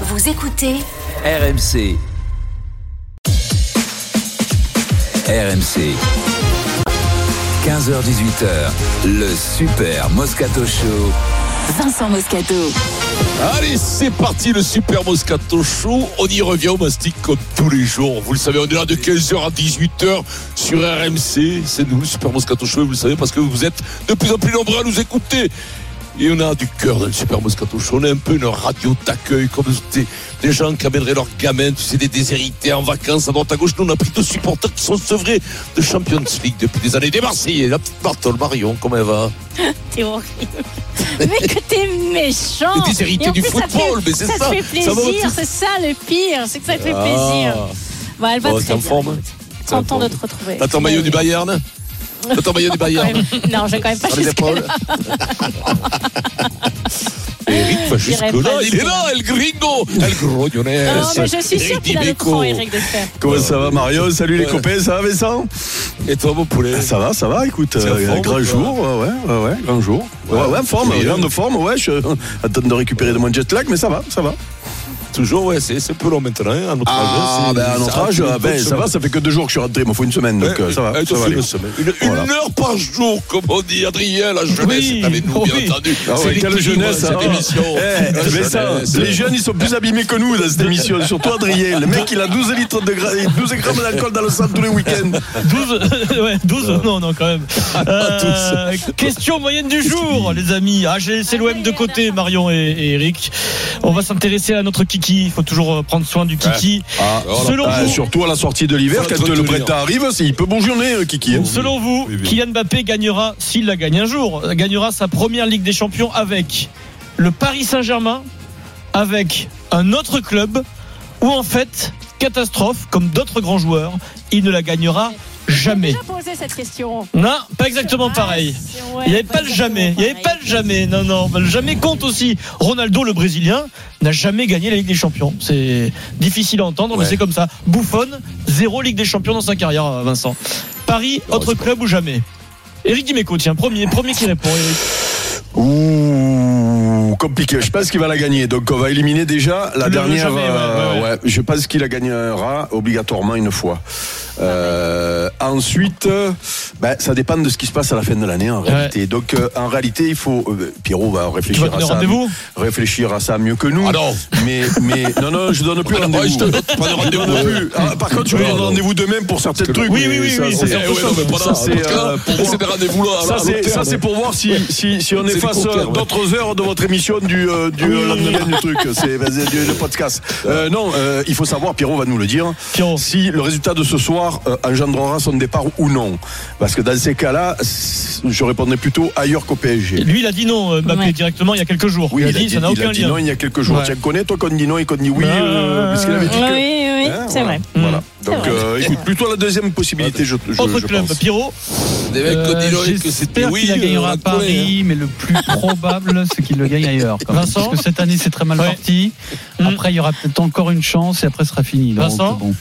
Vous écoutez RMC. RMC. 15h-18h, le Super Moscato Show. Vincent Moscato. Allez, c'est parti le Super Moscato Show. On y revient au mastic comme tous les jours. Vous le savez, on est là de 15h à 18h sur RMC. C'est nous, le Super Moscato Show, et vous le savez parce que vous êtes de plus en plus nombreux à nous écouter. Et on a du cœur dans le Super Moscato Show. On est un peu une radio d'accueil, comme des, des gens qui amèneraient leurs gamins, tu sais, des déshérités en vacances à droite à gauche. Nous, on a pris deux supporters qui sont sevrés de Champions League depuis des années. Des Marseillais, la petite Bartol, Marion, comment elle va T'es horrible. Mais que t'es méchant. Les déshérités en du football, fait- mais c'est Ça ça. te fait plaisir, c'est ça le pire. C'est que ça te fait Ah. plaisir. Bon, elle va Bon, très t'es en bien. forme hein en Content de te retrouver. T'as ton maillot du Bayern T'as ton maillot du Bayern. Non, j'ai quand même pas Eric va jusque J'irai là, pas il est jusque-là. là, El Gringo, El Grognonès. Non, mais je suis sûr qu'il a le cran, Eric, de faire. Comment ça va Mario? Salut les copains, ça va Vincent? Et toi, mon poulet? Ça va, ça va, écoute, euh, forme, grand quoi. jour, ouais, ouais, ouais, grand jour. Ouais, ouais, en forme, grande forme, ouais, je attends de récupérer de mon jet lag, mais ça va, ça va. Toujours, ouais, c'est peu long maintenant, hein, à notre âge. Ah, c'est- ben à notre ça âge, fait ah, une ben, ça semaine. va, ça fait que deux jours que je suis rentré, il me faut une semaine, donc Ouais, euh, ça va, ça une semaine. Une, une Voilà. heure par jour, comme on dit, Adrien, la jeunesse Oui, est avec nous, bien entendu. Ah C'est ouais, quelle jeunesse, cette hein. émission. Eh, La mais ça, jeunesse. les jeunes, ils sont plus abîmés que nous dans cette émission, surtout Adrien. Le mec, il a 12 litres de gra- 12 grammes d'alcool dans le sang tous les week-ends. 12 Ouais, 12 Non, non, quand même. Euh, question moyenne du jour, les amis. Ah, j'ai laissé l'OM de côté, Marion et, et Eric. On va s'intéresser à notre Kiki. Il faut toujours euh, prendre soin du Kiki. Ah, Selon ah, vous, surtout à la sortie de l'hiver, quand le printemps arrive, c'est- il peut bourgeonner, euh, Kiki. hein. selon vous, oui. Kylian Mbappé gagnera, s'il la gagne un jour, gagnera sa première Ligue des Champions avec le Paris Saint-Germain, avec un autre club, ou en fait, catastrophe, comme d'autres grands joueurs, il ne la gagnera jamais. Posé cette question. Non, pas exactement pareil. Ouais, Il n'y avait pas le jamais. Il n'y avait pas le jamais. Non, non. Le jamais compte aussi. Ronaldo, le Brésilien, n'a jamais gagné la Ligue des Champions. C'est difficile à entendre, mais c'est comme ça. Buffon, zéro Ligue des Champions dans sa carrière, euh, Vincent. Paris, Non, autre club ou jamais? Eric Dimeco, tiens, premier, premier qui répond. Eric. Ouh, compliqué. Je pense qu'il va la gagner. Donc on va éliminer déjà la Le dernière. jamais, ouais, euh, ouais, ouais. ouais. Je pense qu'il la gagnera obligatoirement une fois. Euh, ensuite, euh, ben, ça dépend de ce qui se passe à la fin de l'année en réalité. Donc euh, en réalité, il faut. euh, Pierrot va réfléchir à ça. rendez-vous? Réfléchir à ça mieux que nous. Ah non. Mais mais non non, je donne plus rendez-vous. je te donne pas de rendez-vous. Ah, par contre, tu Oui, donner rendez-vous demain pour certains trucs. Oui, oui, oui, ça, oui, c'est- euh, pour voir- c'est Ça pour voir si, si, si on efface d'autres heures de votre émission du, euh, du euh, du truc. C'est le podcast. Euh, non, euh, il faut savoir, Pierrot va nous le dire, Pierrot. si le résultat de ce soir euh, engendrera son départ ou non. Parce que dans ces cas-là, je répondrais plutôt ailleurs qu'au PSG. Lui, il a dit non, euh, Mbappé, Ouais. directement, il y a quelques jours. Oui, il a dit, ça n'a il a aucun dit lien. non il y a quelques jours. Ouais. Tu connais, toi, qu'on dit non et qu'on dit oui, Ouais, euh, parce qu'il avait dit Oui, que. Hein, c'est voilà. vrai. Voilà. C'est Donc, euh, écoute, plutôt la deuxième possibilité, je, je, Autre je club, pense. Pierrot. Des mecs et que c'était oui. gagnera euh, à connaît, Paris, mais le plus probable, c'est qu'il le gagne ailleurs. quand même. Vincent Parce que cette année, c'est très mal Ouais. parti. Mm. Après, il y aura peut-être encore une chance et après, ce sera fini. Donc, Vincent bon.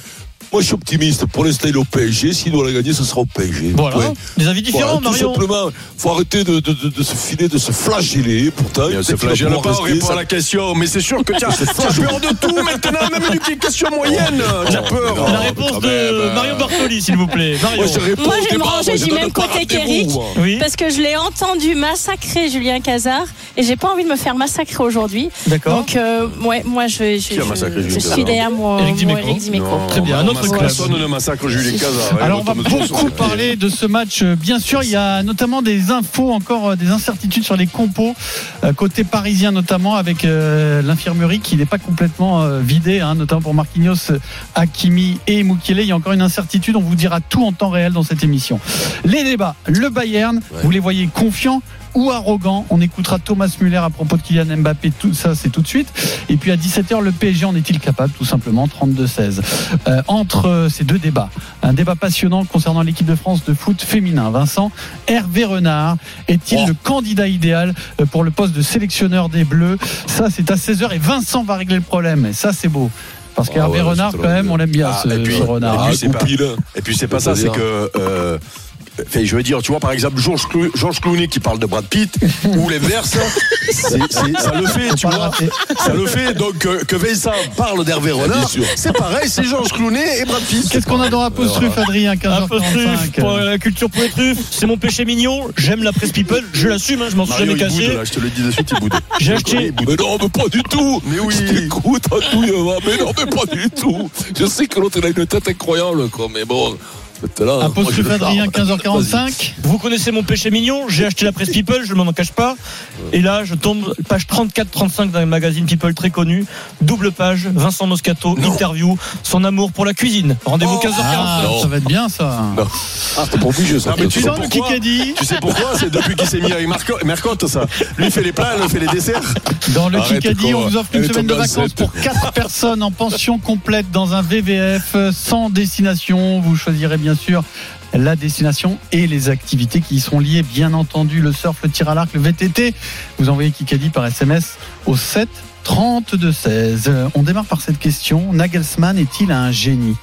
Moi, je suis optimiste. Pour l'instant, il est au PSG. S'il doit la gagner, ce sera au PSG. Voilà. Ouais. Des avis différents, Voilà, tout simplement, faut arrêter de, de, de, de se filer, de se flageller. Pourtant, on se peut-être qu'il va flagelle pouvoir pas, on répond à la question. Mais c'est sûr que tu as, tu as peur de tout maintenant, même d'une question moyenne. Tu as peur. non. La réponse de même, euh, Mario Bartoli, s'il vous plaît. Mario. Moi, je réponds Moi, je me ranger moi, du même côté qu'Eric. moi. Oui, Parce que je l'ai entendu massacrer Julien Cazard et j'ai pas envie de me faire massacrer aujourd'hui. d'accord. Donc, euh, ouais, moi, je, suis derrière mon, Éric mon Dimeco. Très bien, un autre massacre- club. Personne ne massacre Julien Cazard. Alors, on va beaucoup parler de ce match. Euh, Bien sûr, il y a notamment des infos, encore euh, des incertitudes sur les compos, euh, côté parisien notamment, avec l'infirmerie qui n'est pas complètement vidée, hein, notamment pour Marquinhos, Hakimi et Mukele. Il y a encore une incertitude. On vous dira tout en temps réel dans cette émission. Les débats, le Bayern, vous les voyez confiants ou arrogants On écoutera Thomas Muller à propos de Kylian Mbappé. Tout ça, c'est tout de suite. Et puis à 17h, le PSG en est-il capable Tout simplement, 32-16. Euh, entre euh, ces deux débats, un débat passionnant concernant l'équipe de France de foot féminin. Vincent, Hervé Renard est-il Oh. le candidat idéal euh, pour le poste de sélectionneur des Bleus? Ça, c'est à 16h et Vincent va régler le problème. Et ça, c'est beau. Parce Ah qu'Hervé ouais, Renard, quand même, on l'aime bien, Ah, ce, et puis- ce Renard. Ah, puis, c'est pas- goupille, là. Et puis c'est pas ça, c'est que euh, enfin, je veux dire, tu vois, par exemple, Georges Clo- Georges Clooney qui parle de Brad Pitt, ou l'inverse, c'est- ça le fait, tu vois. Ça le fait, donc euh, que Vincent parle d'Hervé Renard, c'est pareil, c'est Georges Clooney et Brad Pitt. Qu'est-ce qu'on a dans Apostrophe, Adrien, 15h45 pour la culture pour les truffes, c'est mon péché mignon. J'aime la presse people, je l'assume, hein, je m'en suis jamais boude, là, je te le dis de suite, il boude. J'ai acheté, Mais non, mais pas du tout. Mais oui. Je t'écoute, mais non, mais pas du tout. Je sais que l'autre, il a une tête incroyable, quoi, mais bon. Là, je Apostrophe, le Adrien, parle. 15h45 vous connaissez mon péché mignon, j'ai acheté la presse people, je m'en cache pas. Et là, je tombe page 34-35 d'un magazine people très connu, double page, Vincent Moscato, interview, son amour pour la cuisine. Rendez-vous 15h45. Ah, ça va être bien ça. Non. Ah, t'es pas obligé, ça. Mais tu Tu sais sens le pourquoi Kikadi Tu sais pourquoi? C'est depuis qu'il s'est mis avec Marco- Mercotte, ça. Lui, fait les plats, elle fait les desserts. Dans le Arrête, Kikadi, quoi. on vous offre une semaine de vacances pour 4 personnes en pension complète dans un VVF sans destination. Vous choisirez bien sûr la destination et les activités qui y seront liées, bien entendu, le surf, le tir à l'arc, le VTT. Vous envoyez Kikadi par SMS au 7 32 16. Euh, On démarre par cette question. Nagelsmann est-il un génie?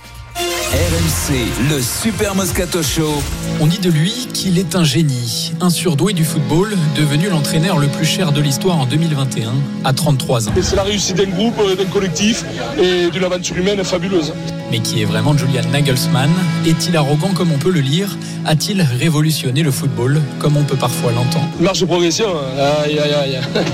RMC, le Super Moscato Show. On dit de lui qu'il est un génie, un surdoué du football, devenu l'entraîneur le plus cher de l'histoire en 2021, à 33 ans. C'est la réussite d'un groupe, euh, d'un collectif et d'une aventure humaine fabuleuse. Mais qui est vraiment Julian Nagelsmann? Est-il arrogant comme on peut le lire? A-t-il révolutionné le football comme on peut parfois l'entendre? Marge de progression, hein. aïe aïe aïe.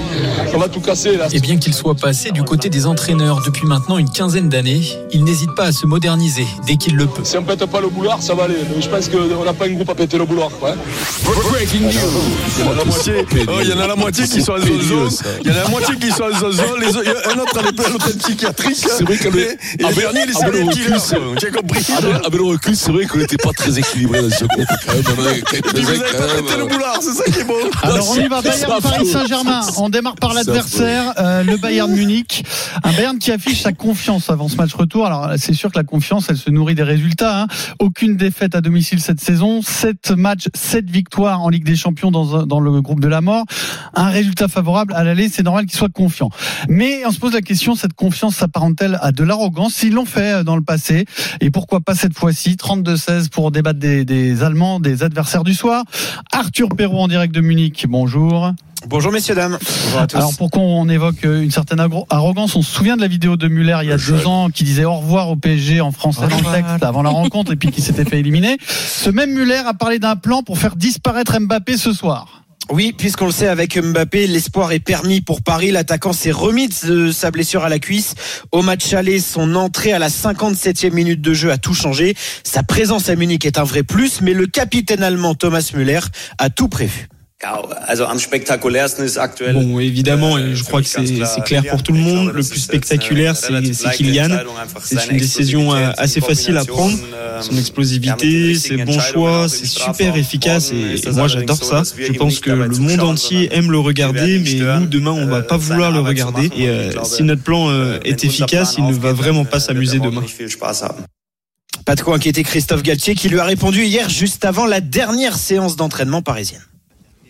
On va tout casser là. Et bien qu'il soit passé du côté des entraîneurs depuis maintenant une quinzaine d'années, il n'hésite pas à se moderniser dès qu'il le peut. Si on pète pas le boulard, ça va aller. Mais je pense qu'on n'a pas un groupe à péter le boulard. quoi, hein. Breaking news. Il y en a la moitié, oh, il y en a la moitié qui sont en zozo. Il y en a la moitié qui sont en zozo. Les il y a un autre à l'hôtel psychiatrique. C'est vrai Et, et le dernier, il est compris. Avec, le recul, c'est vrai qu'on n'était pas très équilibré dans ce groupe. Vous avez pas pété le boulard, c'est ça qui est beau. Alors on y va, Bayern Paris. Saint-Germain. On démarre par l'adversaire, euh, le Bayern Munich. Un Bayern qui affiche sa confiance avant ce match retour. Alors c'est sûr que la confiance, elle se nourrit des résultats. hein. Aucune défaite à domicile cette saison. 7 matchs, 7 victoires en Ligue des Champions dans, dans le groupe de la mort. Un résultat favorable à l'aller, c'est normal qu'il soit confiant. Mais on se pose la question, cette confiance s'apparente-t-elle à de l'arrogance? Ils l'ont fait euh, dans le passé. Et pourquoi pas cette fois-ci? 32-16 pour débattre des, des Allemands, des adversaires du soir. Arthur Perrault en direct de Munich. Bonjour. Bonjour messieurs dames. Bonjour à tous. Alors pourquoi on évoque euh, une certaine arrogance On se souvient de la vidéo de Muller il y a deux ans qui disait au revoir au PSG en français dans le texte avant la rencontre et puis qui s'était fait éliminer. Ce même Muller a parlé d'un plan pour faire disparaître Mbappé ce soir. Oui, puisqu'on le sait avec Mbappé, l'espoir est permis pour Paris. L'attaquant s'est remis de sa blessure à la cuisse. Au match aller, son entrée à la 57e minute de jeu a tout changé. Sa présence à Munich est un vrai plus, mais le capitaine allemand Thomas Müller a tout prévu. Bon, évidemment, et je crois que c'est clair pour tout le monde. Le plus spectaculaire, c'est Kylian. C'est une décision euh, assez facile à prendre. Son explosivité, ses bons choix, c'est super efficace et, et moi j'adore ça. Je pense que le monde entier aime le regarder, mais nous demain on va pas vouloir le regarder. Et euh, si notre plan euh, est efficace, il ne va vraiment pas s'amuser demain. Pas de quoi inquiéter Christophe Galtier qui lui a répondu hier juste avant la dernière séance d'entraînement parisienne.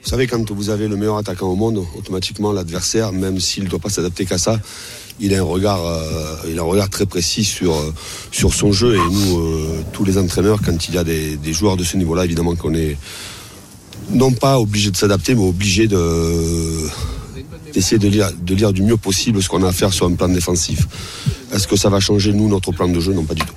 Vous savez, quand vous avez le meilleur attaquant au monde, automatiquement l'adversaire, même s'il ne doit pas s'adapter qu'à ça, il a un regard, euh, il a un regard très précis sur euh, sur son jeu. Et nous, euh, tous les entraîneurs, quand il y a des, joueurs de ce niveau-là, évidemment qu'on est non pas obligé de s'adapter, mais obligé de d'essayer de lire, de lire du mieux possible ce qu'on a à faire sur un plan défensif. Est-ce que ça va changer nous notre plan de jeu? Non, pas du tout.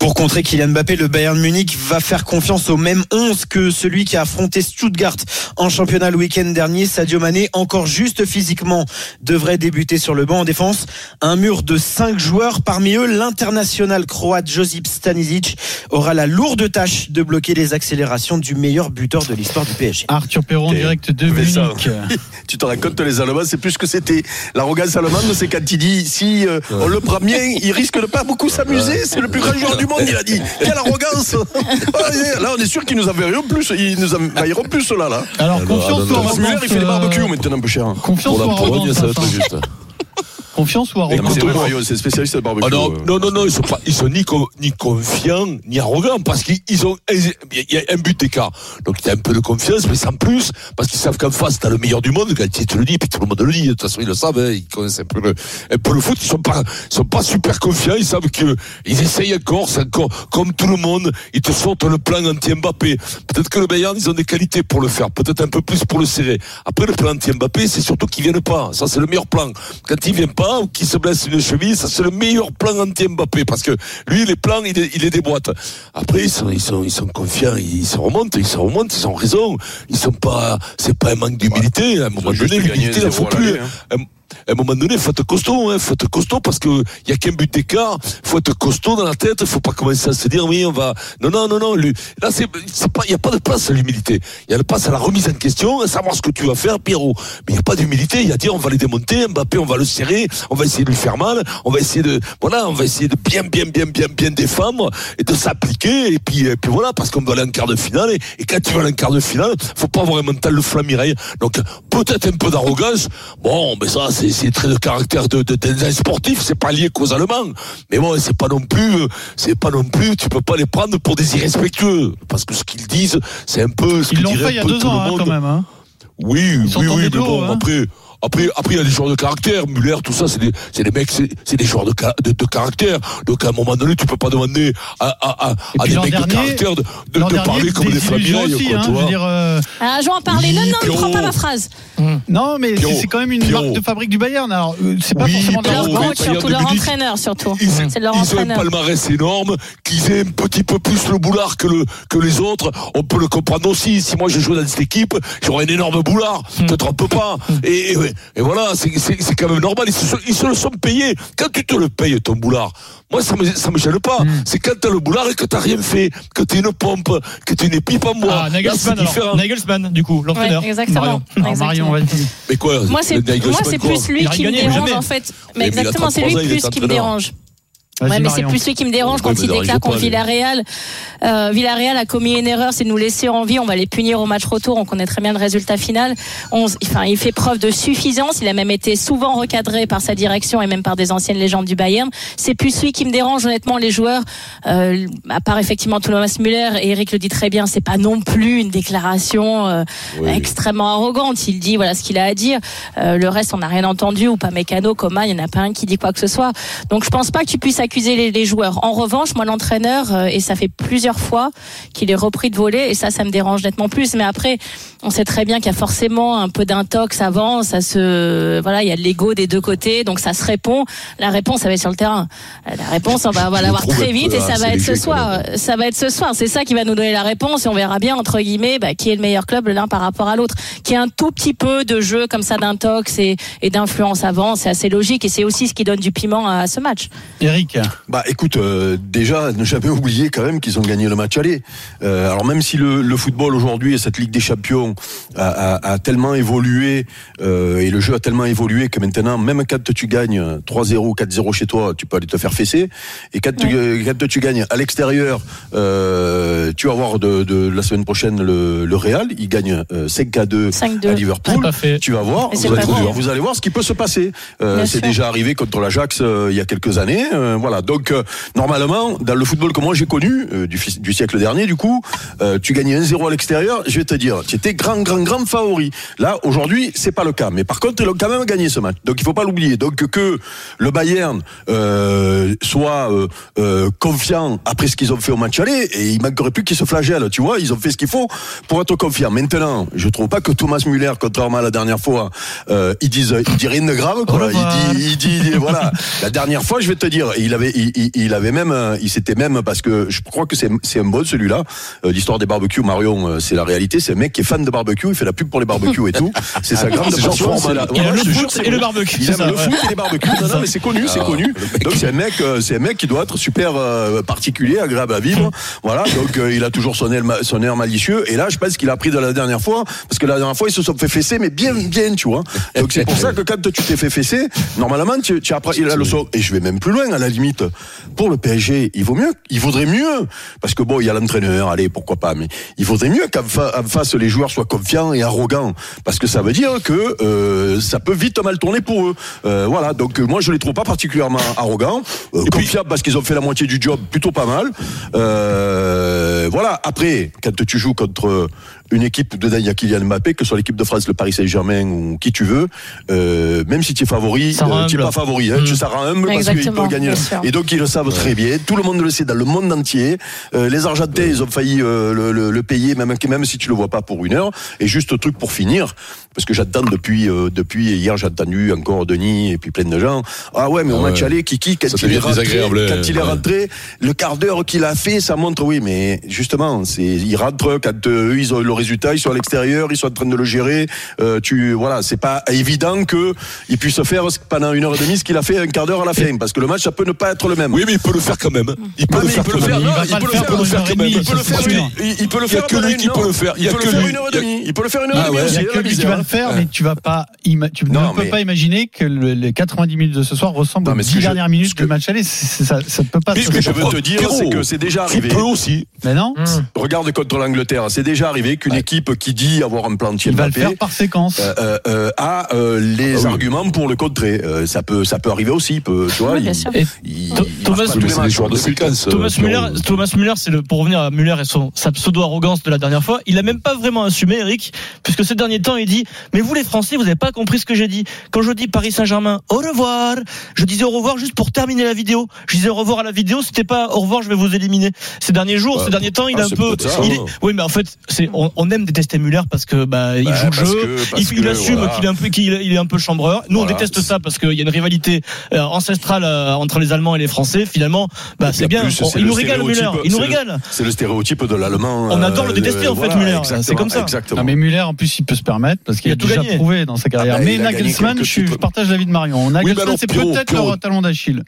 Pour contrer Kylian Mbappé, le Bayern Munich va faire confiance au même 11 que celui qui a affronté Stuttgart en championnat le week-end dernier. Sadio Mané, encore juste physiquement, devrait débuter sur le banc en défense. Un mur de 5 joueurs, parmi eux l'international croate Josip Stanisic aura la lourde tâche de bloquer les accélérations du meilleur buteur de l'histoire du PSG. Arthur Ok. direct de Mais ça, Munich. Tu te racontes les Allemands, c'est plus que c'était. L'arrogance allemande, c'est quand il dit si euh, on le prend bien, il risque de pas beaucoup s'amuser. C'est le plus grand joueur du monde, il a dit. Quelle arrogance yeah, Là, on est sûr qu'ils nous enverront plus. Ils nous envahiront plus, ceux-là. Là. Alors confiance Thomas Müller, arrogance il fait les barbecues maintenant, un peu cher. Confiance Pour ou la Pologne, ça va être juste. Confiance ou Mais arrogance c'est spécialiste de barbecue. Ah non, euh. non, non, non, ils sont pas, ils sont ni, co- ni confiants, ni arrogants, parce qu'ils ont, il y a un but d'écart. Donc, il y a un peu de confiance, mais sans plus, parce qu'ils savent qu'en face, t'as le meilleur du monde, quand tu te le dis, puis tout le monde le dit, de toute façon, ils le savent, hein, ils connaissent un peu le, un peu le foot, ils sont pas, ils sont pas super confiants, ils savent que, ils essayent encore, c'est encore, comme tout le monde, ils te sortent le plan anti-Mbappé. Peut-être que le Bayern, ils ont des qualités pour le faire, peut-être un peu plus pour le serrer. Après, le plan anti-Mbappé, c'est surtout qu'ils viennent pas. Ça, c'est le meilleur plan. Quand il vient pas, ou qu'il se blesse une cheville, ça, c'est le meilleur plan anti-Mbappé, parce que lui, les plans, il les, il les déboîte. Après, ils sont, ils sont, ils sont confiants, ils se remontent, ils se remontent, ils ont raison. Ils sont pas, c'est pas un manque d'humilité. À un moment donné, l'humilité, il faut 0 à plus. hein. À un moment donné, faut être costaud, hein, faut être costaud parce que il y a qu'un but d'écart, faut être costaud dans la tête, faut pas commencer à se dire oui, on va non non non non, lui, là c'est pas il y a pas de place à l'humilité. Il y a le place à la remise en question, à savoir ce que tu vas faire Pierrot. Mais il y a pas d'humilité, il y a dire on va les démonter, Mbappé, on va le serrer, on va essayer de lui faire mal, on va essayer de voilà, on va essayer de bien bien bien bien bien défendre et de s'appliquer et puis et puis voilà parce qu'on va aller en quart de finale et, quand tu vas aller en quart de finale, faut pas avoir un mental de Flamireille. Donc peut-être un peu d'arrogance. Bon, mais ça c'est c'est très de caractère de, de, d'un sportif, c'est pas lié qu'aux Allemands. Mais bon, c'est pas non plus c'est pas non plus tu peux pas les prendre pour des irrespectueux parce que ce qu'ils disent, c'est un peu ce Ils que l'ont dirait fait il y a un peu deux tout ans le hein, quand même. hein. Oui, oui, oui, mais bon, hein. après, après, après, il y a des joueurs de caractère. Muller, tout ça, c'est des, c'est des mecs, c'est, c'est des joueurs de, de, de caractère. Donc, à un moment donné, tu peux pas demander à, à, à, des mecs de caractère de, de, parler comme des désillusion Flavireilles, aussi, quoi, hein, tu je veux dire, euh, Ah, je vais en parler. Oui, non, non, ne prends pas ma phrase. non, mais c'est- Pierrot, c'est quand même une Pierrot. marque de fabrique du Bayern. Alors, euh, c'est pas Oui, forcément de Leur Pierrot, leur oui, coach, surtout leur 2010. entraîneur, surtout. Ils, C'est leur ils ont un palmarès énorme, qu'ils aient un petit peu plus le boulard que, le, que les autres. On peut le comprendre aussi. Si moi je jouais dans cette équipe, j'aurais un énorme boulard. Hmm. Te trompe pas. Et, et, et voilà, c'est quand même normal. Ils se, sont- ils se le sont payés. Quand tu te le payes, ton boulard, moi ça me, ça me gêne pas. Hmm. C'est quand t'as le boulard et que t'as rien fait, que t'es une pompe, que t'es une pipe en bois. Ah, Nagelsmann, alors. Nagelsmann, du coup, l'entraîneur. Ouais, exactement. Marion. Alors, Exactement. Marion, vas-y. Mais quoi Moi, c'est le Nagelsmann, moi, c'est quoi plus lui qui me dérange en fait. Mais exactement, c'est 33 lui plus qui me dérange. Ouais, mais c'est plus lui qui me dérange quand il déclare contre. Villarreal. Euh, Villarreal a commis une erreur, c'est de nous laisser en vie. On va les punir au match retour. On connaît très bien le résultat final. On, enfin, il fait preuve de suffisance. Il a même été souvent recadré par sa direction et même par des anciennes légendes du Bayern. C'est plus lui qui me dérange honnêtement. Les joueurs, euh, à part effectivement Thomas Müller et Eric le dit très bien, c'est pas non plus une déclaration euh, Oui. extrêmement arrogante. Il dit voilà ce qu'il a à dire. Euh, le reste, on n'a rien entendu ou pas mécano, Coma, il n'y en a pas un qui dit quoi que ce soit. Donc je pense pas que tu puisses accuser les, les joueurs. En revanche, moi l'entraîneur, euh, et ça fait plusieurs fois qu'il est repris de voler, et ça, ça me dérange nettement plus. Mais après, on sait très bien qu'il y a forcément un peu d'intox avant, ça se, voilà, il y a de l'ego des deux côtés, donc ça se répond. La réponse, ça va être sur le terrain. Euh, La réponse, on va, va l'avoir très vite, et ça va être ce soir. Ça va être ce soir. C'est ça qui va nous donner la réponse, et on verra bien entre guillemets bah, qui est le meilleur club l'un par rapport à l'autre. Qui a un tout petit peu de jeu comme ça d'intox et, et d'influence avant, c'est assez logique, et c'est aussi ce qui donne du piment à ce match. Eric. Bah écoute, euh, déjà, ne jamais oublier quand même qu'ils ont gagné le match aller. Euh, alors même si le, le football aujourd'hui et cette Ligue des Champions a, a- a tellement évolué euh, et le jeu a tellement évolué que maintenant, même quand tu gagnes 3-0, 4-0 chez toi, tu peux aller te faire fesser. Et quand, tu, euh, quand tu gagnes à l'extérieur, euh, tu vas voir de, de la semaine prochaine le, le Real, il gagne euh, 5 à 2 5-2. à Liverpool. Fait. Tu vas voir, vous allez, vous voir ce qui peut se passer. Euh, c'est déjà arrivé contre l'Ajax euh, il y a quelques années. euh, voilà. Donc euh, normalement, dans le football que moi j'ai connu euh, du, siècle dernier, du coup, euh, tu gagnais 1-0 à l'extérieur. Je vais te dire, tu étais grand, grand, grand favori. Là, aujourd'hui, c'est pas le cas. Mais par contre, ils ont quand même gagné ce match. Donc il faut pas l'oublier. Donc que le Bayern soit confiant après ce qu'ils ont fait au match aller, et il manquerait plus qu'ils se flagellent. Tu vois, ils ont fait ce qu'il faut pour être confiants. Maintenant, je trouve pas que Thomas Müller, contrairement à la dernière fois, il il dit rien de grave. Quoi. Il dit, il dit, il dit- voilà. La dernière fois, je vais te dire, il avait, il, il- il avait même, euh, il s'était même, parce que je crois que c'est, c'est un bon celui-là, euh, l'histoire des barbecues, Marion, euh, c'est la réalité, c'est un mec qui est fan de barbecue, il fait la pub pour les barbecues et tout. C'est sa grande passion. Il aime le foot et le barbecue, Il aime le foot et les barbecues. Non, non, mais c'est connu, c'est Ah, connu. le. Donc c'est un mec, c'est un mec qui doit être super particulier, agréable à vivre. Voilà. Donc il a toujours son air, son air malicieux. Et là, je pense qu'il a pris de la dernière fois, parce que la dernière fois, ils se sont fait fesser, mais bien, bien, tu vois. Donc c'est pour ça que quand tu t'es fait fesser, normalement, tu, tu as appris la leçon. Et je vais même plus loin. À la limite, limite, pour le PSG, il vaut mieux, il vaudrait mieux, parce que bon, il y a l'entraîneur, allez, pourquoi pas, mais il vaudrait mieux qu'en fa- en face les joueurs soient confiants et arrogants, parce que ça veut dire que euh, ça peut vite mal tourner pour eux. Euh, voilà, donc euh, moi je les trouve pas particulièrement arrogants, euh, confiables parce qu'ils ont fait la moitié du job, plutôt pas mal. Voilà, après, quand tu joues contre une équipe dedans, il y a Kylian Mbappé, que ce soit l'équipe de France, le Paris Saint-Germain ou qui tu veux, euh, même si tu es favori, euh, tu n'es pas favori, hein, Mm. tu ça rend humble parce qu'ils peuvent gagner. Et donc ils le savent très bien, tout le monde le sait dans le monde entier. Euh, les Argentins, ils ont failli euh, le, le- le payer, même, même si tu le vois pas pour une heure. Et juste truc pour finir, parce que j'attends depuis, euh, depuis hier, j'ai entendu encore Denis et puis plein de gens. Ah ouais, mais au Ah match ouais. aller, Kiki, quand Ça il est rentré, quand il est ouais. rentré, le quart d'heure qu'il a fait, ça montre, oui, mais justement, c'est, il rentre quand euh, eux, ils ont le résultat, ils sont à l'extérieur, ils sont en train de le gérer. Euh, tu, voilà, c'est pas évident que il puisse faire pendant une heure et demie ce qu'il a fait un quart d'heure à la fin, parce que le match, ça peut ne pas être le même. Oui, mais il peut le faire quand même. Il peut Ah, le faire il peut quand le faire, même. il peut le le faire faire, pendant il peut le une heure et faire, il peut le faire, il- il peut le Il y a faire que lui une qui peut heure. le faire. Il peut le faire une heure et Il y a- demie. Il peut le faire une heure Ah et demie faire, mais tu vas pas, tu Non, ne peux mais- pas imaginer que le- les 90 minutes de ce soir ressemblent Non, aux mais ce 10 que je- dernières minutes que- du match aller. Ça, ça ne peut pas. Mais ce que Ce que faire. je veux te dire, c'est que c'est déjà arrivé. peux aussi. Mais non, Regarde contre l'Angleterre, c'est déjà arrivé qu'une équipe qui dit avoir un plan il va le faire par séquence. euh, euh, euh, a euh, les Ah oui. arguments pour le contrer. Euh, ça peut, ça peut arriver aussi. Peut, tu vois, Oui, bien il- sûr. Et il- Tho- il Thomas. Müller, Thomas Müller, c'est le pour revenir à Müller et son sa pseudo arrogance de la dernière fois. Il a même pas vraiment assumé, Eric, puisque ces derniers temps, il dit mais vous les Français, vous n'avez pas compris ce que j'ai dit. Quand je dis Paris Saint-Germain, au revoir. Je disais au revoir juste pour terminer la vidéo. Je disais au revoir à la vidéo, c'était pas au revoir, je vais vous éliminer. Ces derniers jours, Ouais. ces derniers temps, il Ah, a un peu. peut-être ça, il hein. est- oui, mais en fait, c'est on, on aime détester Müller parce que bah il Bah, joue le jeu. que- il, il que, assume voilà. qu'il est un peu qu'il il est un peu chambreur. Nous, Voilà. on déteste ça parce qu'il y a une rivalité euh, ancestrale euh, entre les Allemands et les Français. Finalement, bah c'est bien. plus, On- c'est il le nous régale Müller. stéréotype, Il nous c'est le- régale. C'est le stéréotype de l'allemand. On adore le euh, détester, en fait, exactement, C'est comme ça. Exactement. Non, mais Muller, en plus, il peut se permettre parce qu'il Il a, a tout déjà gagné. prouvé dans sa carrière. Ah bah, mais Nagelsmann, je, partage l'avis de Marion. Nagelsmann, alors, c'est peut-être leur talon d'Achille.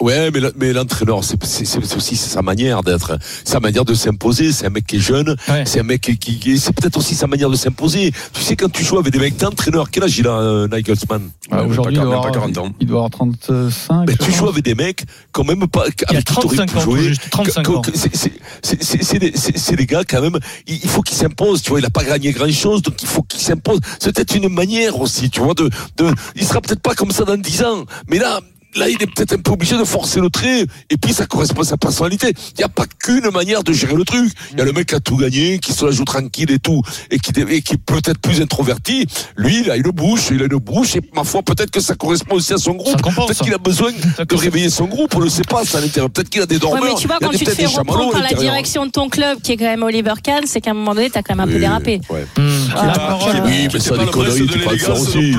Ouais, mais l'entraîneur, c'est c'est- c'est aussi sa manière d'être, sa manière de s'imposer. C'est un mec qui est jeune, Ouais. c'est un mec qui, qui- c'est peut-être aussi sa manière de s'imposer. Tu sais, quand tu joues avec des mecs d'entraîneurs, quel âge il a, euh, Nagelsmann Ah, Ouais, Aujourd'hui, pas il, doit même pas avoir- 40 ans. il doit avoir 35. Mais tu joues avec des mecs quand même pas. Il a avec qui t'aurais 35 pu jouer. juste. 35 Que- ans. que- c'est- c'est- c'est- c'est- C'est des, c'est- c'est des gars quand même. Il il faut qu'ils s'imposent. Tu vois, il a pas gagné grand chose, donc il faut qu'il s'impose. C'est peut-être une manière aussi, tu vois. De, de, il sera peut-être pas comme ça dans 10 ans, mais là. Là, il est peut-être un peu obligé de forcer le trait, et puis ça correspond à sa personnalité. Il n'y a pas qu'une manière de gérer le truc. Il y a le mec qui a tout gagné, qui se la joue tranquille et tout, et qui, et qui est peut-être plus introverti. Lui, il a une bouche, il a une bouche, et ma foi, peut-être que ça correspond aussi à son groupe. Peut-être qu'il a besoin de réveiller son groupe, on ne sait pas, ça à l'intérieur. Peut-être qu'il a des Ouais, dormeurs. mais tu vois, quand tu te fais reprendre par la direction de ton club, qui est quand même Oliver Kahn, c'est qu'à un moment donné, t'as quand même un peu dérapé. ouais. Hum. Voilà, La donc, parole- euh, Oui, mais C'est ça, pas des conneries, de tu peux le faire aussi.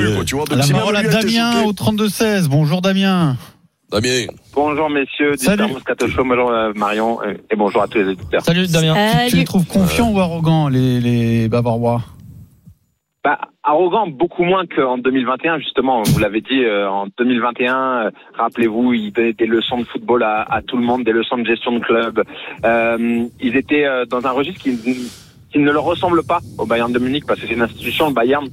La parole à Damien au 32-16. Bonjour Damien. Damien. Bonjour messieurs, Salut. Show, bonjour euh, Marion euh, et bonjour à tous les auditeurs. Salut Damien. Tu, tu les trouves confiants ou arrogants, les, les Bavarois? Bah, arrogant beaucoup moins qu'en 2021 justement. Vous l'avez dit euh, en 2021. euh, Rappelez-vous, ils donnaient des leçons de football à, à tout le monde, des leçons de gestion de club. Euh, ils étaient euh, dans un registre qui, qui ne leur ressemble pas au Bayern de Munich parce que c'est une institution, le Bayern.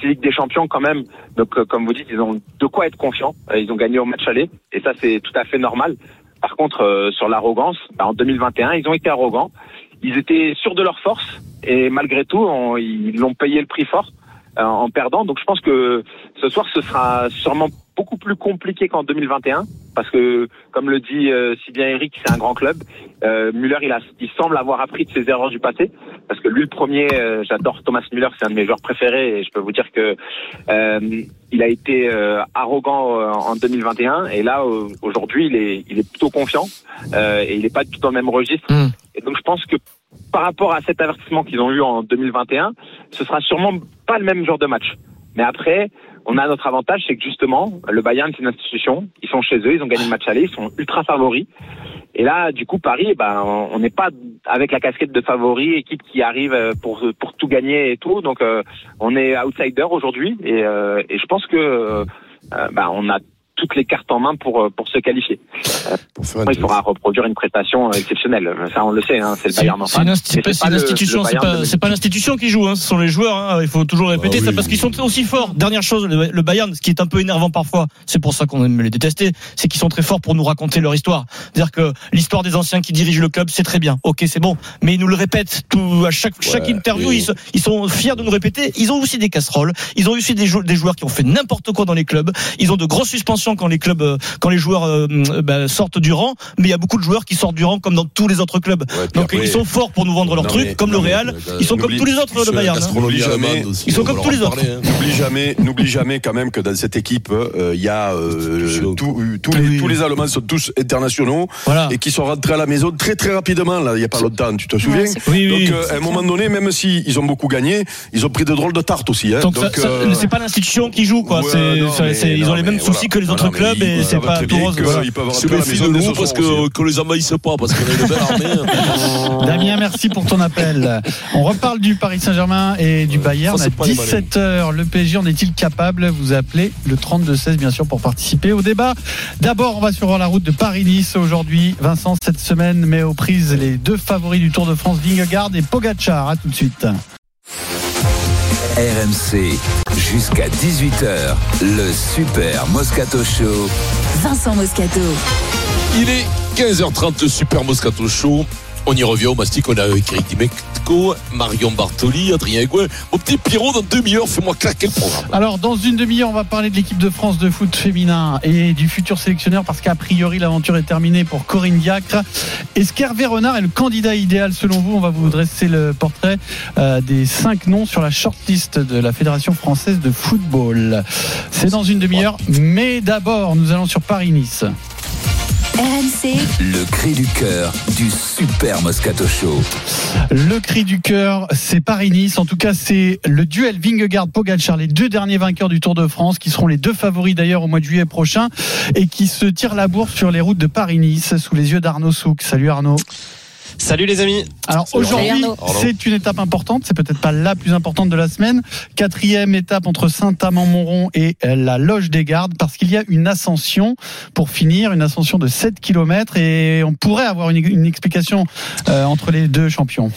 C'est Ligue des Champions quand même. Donc, euh, comme vous dites, ils ont de quoi être confiants. Euh, Ils ont gagné au match aller et ça, c'est tout à fait normal. Par contre, euh, sur l'arrogance, bah, en 2021, ils ont été arrogants. Ils étaient sûrs de leur force et malgré tout, ils l'ont payé le prix fort en perdant. Donc, je pense que ce soir, ce sera sûrement beaucoup plus compliqué qu'en 2021 parce que, comme le dit euh, si bien Eric, c'est un grand club. Euh, Müller, il, a, il semble avoir appris de ses erreurs du passé parce que lui, le premier, euh, j'adore Thomas Müller, c'est un de mes joueurs préférés et je peux vous dire que euh, il a été euh, arrogant euh, en 2021 et là aujourd'hui il est il est plutôt confiant euh, et il est pas du tout dans le même registre Mm. et donc je pense que par rapport à cet avertissement qu'ils ont eu en 2021 ce sera sûrement pas le même genre de match mais après on a notre avantage c'est que justement le Bayern c'est une institution. Ils sont chez eux ils ont gagné le match aller ils sont ultra favoris. Et là, du coup, Paris, eh ben, on n'est pas avec la casquette de favori, équipe qui arrive euh, pour pour tout gagner et tout. Donc, euh, on est outsider aujourd'hui, et, euh, et je pense que euh, euh, ben, on a toutes les cartes en main pour euh, pour se qualifier. Il faudra reproduire une prestation exceptionnelle. Ça, on le sait, hein, c'est le Bayern. Insti- Mais c'est pas l'institution, c'est pas, de- c'est pas l'institution qui joue, hein, ce sont les joueurs. hein, il faut toujours répéter Ah ça oui. parce qu'ils sont aussi forts. Dernière chose, le, le Bayern, ce qui est un peu énervant parfois, c'est pour ça qu'on aime les détester, c'est qu'ils sont très forts pour nous raconter leur histoire. C'est-à-dire que l'histoire des anciens qui dirigent le club, c'est très bien. Ok, c'est bon, mais ils nous le répètent tout à chaque chaque interview. Ils, sont fiers de nous répéter. Ils ont aussi des casseroles. Ils ont aussi des, jou- des joueurs qui ont fait n'importe quoi dans les clubs. Ils ont de grosses suspensions quand les clubs, euh, quand les joueurs euh, euh, bah, sortent du rang. Mais il y a beaucoup de joueurs qui sortent du rang comme dans tous les autres clubs. Donc après- ils sont forts pour nous vendre leur Non, truc, mais- comme le mais- Real. Ils sont comme tous les autres, la Bayern. hein. jamais. Ils sont comme leur tous les autres. hein. N'oublie jamais, n'oublie jamais quand même que dans cette équipe, euh, il y a euh, tout- euh, tous, les, tous les Allemands sont tous internationaux Voilà. et qui sont rentrés à la maison très très rapidement là, il y a pas longtemps. Tu te souviens Ouais, Oui, Donc oui. à un moment donné, même si ils ont beaucoup gagné, ils ont pris de drôles de tartes aussi. Hein. Donc, c'est pas l'institution qui joue, quoi. ouais, non, ils ont les mêmes soucis que les autres ils et c'est pas peuvent Se méfie de nous ce parce que, que les envahissent pas, parce qu'on a une belle armée. Damien, merci pour ton appel. On reparle du Paris Saint-Germain et du Bayern à c'est pas les 17h. Le PSG en est-il capable? Vous appelez le 32-16 bien sûr pour participer au débat. D'abord, on va sur la route de Paris-Nice aujourd'hui. Vincent, cette semaine met aux prises les deux favoris du Tour de France, Vingegaard et Pogacar. À tout de suite. RMC, jusqu'à 18h, le Super Moscato Show. Vincent Moscato. Il est 15h30, le Super Moscato Show. On y revient au mastic, on est avec Eric Dimeco, Marion Bartoli, Adrien Gouin. Mon petit Pierrot, dans demi-heure, fais-moi claquer le programme. Alors, dans une demi-heure, on va parler de l'équipe de France de foot féminin et du futur sélectionneur parce qu'a priori, l'aventure est terminée pour Corinne Diacre. Est-ce qu'Hervé Renard est le candidat idéal selon vous? On va vous dresser le portrait euh, des cinq noms sur la shortlist de la Fédération française de football. C'est dans une demi-heure, mais d'abord, nous allons sur Paris-Nice. RMC, Le cri du cœur du Super Moscato Show. Le cri du cœur, c'est Paris-Nice. En tout cas, c'est le duel Vingegaard-Pogacar, les deux derniers vainqueurs du Tour de France, qui seront les deux favoris d'ailleurs au mois de juillet prochain, et qui se tirent la bourre sur les routes de Paris-Nice, sous les yeux d'Arnaud Souk. Salut Arnaud. Salut les amis. Alors aujourd'hui, c'est une étape importante. C'est peut-être pas la plus importante de la semaine. Quatrième étape entre Saint-Amand-Montrond et euh, la Loge des Gardes, parce qu'il y a une ascension pour finir, une ascension de 7 km, et on pourrait avoir une, une explication euh, entre les deux champions.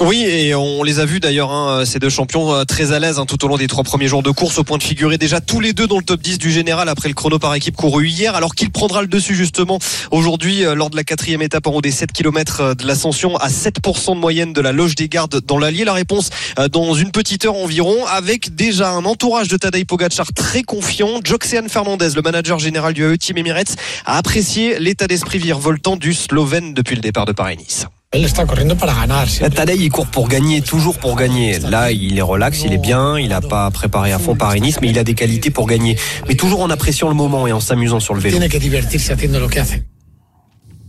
Oui, et on les a vus d'ailleurs, hein, ces deux champions euh, très à l'aise hein, tout au long des trois premiers jours de course, au point de figurer déjà tous les deux dans le top 10 du général après le chrono par équipe couru hier, alors qu'il prendra le dessus justement aujourd'hui euh, lors de la quatrième étape en haut des 7 km de l'ascension à 7% de moyenne de la loge des gardes dans l'Allier. La réponse euh, dans une petite heure environ, avec déjà un entourage de Tadej Pogacar très confiant. Joxean Fernandez, le manager général du AE Team Emirates, a apprécié l'état d'esprit virevoltant du Slovène depuis le départ de Paris-Nice. Tadej, il court pour gagner, toujours pour gagner. Là, il est relax, il est bien, il n'a pas préparé à fond Paris-Nice, mais il a des qualités pour gagner. Mais toujours en appréciant le moment et en s'amusant sur le vélo.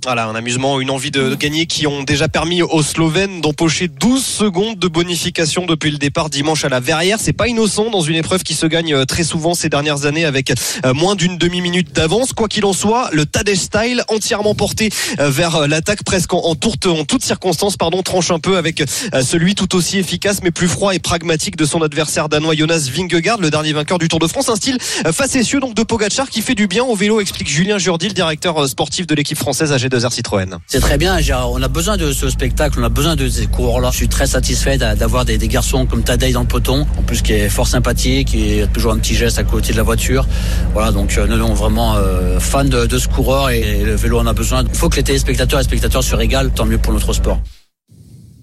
Voilà, un amusement, une envie de gagner qui ont déjà permis aux Slovènes d'empocher 12 secondes de bonification depuis le départ dimanche à la Verrière. C'est pas innocent dans une épreuve qui se gagne euh, très souvent ces dernières années avec euh, moins d'une demi-minute d'avance. Quoi qu'il en soit, le Tadej style entièrement porté euh, vers l'attaque presque en, tourte, en toute circonstance, pardon, tranche un peu avec celui tout aussi efficace mais plus froid et pragmatique de son adversaire danois Jonas Vingegaard, le dernier vainqueur du Tour de France. Un style facétieux donc de Pogacar qui fait du bien au vélo, explique Julien Jourdi, directeur sportif de l'équipe française AG2R Citroën. C'est très bien, on a besoin de ce spectacle, on a besoin de ces coureurs-là. Je suis très satisfait d'a- d'avoir des, garçons comme Tadej dans le peloton, en plus qui est fort sympathique, qui a toujours un petit geste à côté de la voiture. Voilà, donc euh, nous sommes vraiment euh, fans de, de ce coureur et, le vélo en a besoin. Il faut que les téléspectateurs et les spectateurs se régalent, tant mieux pour notre sport.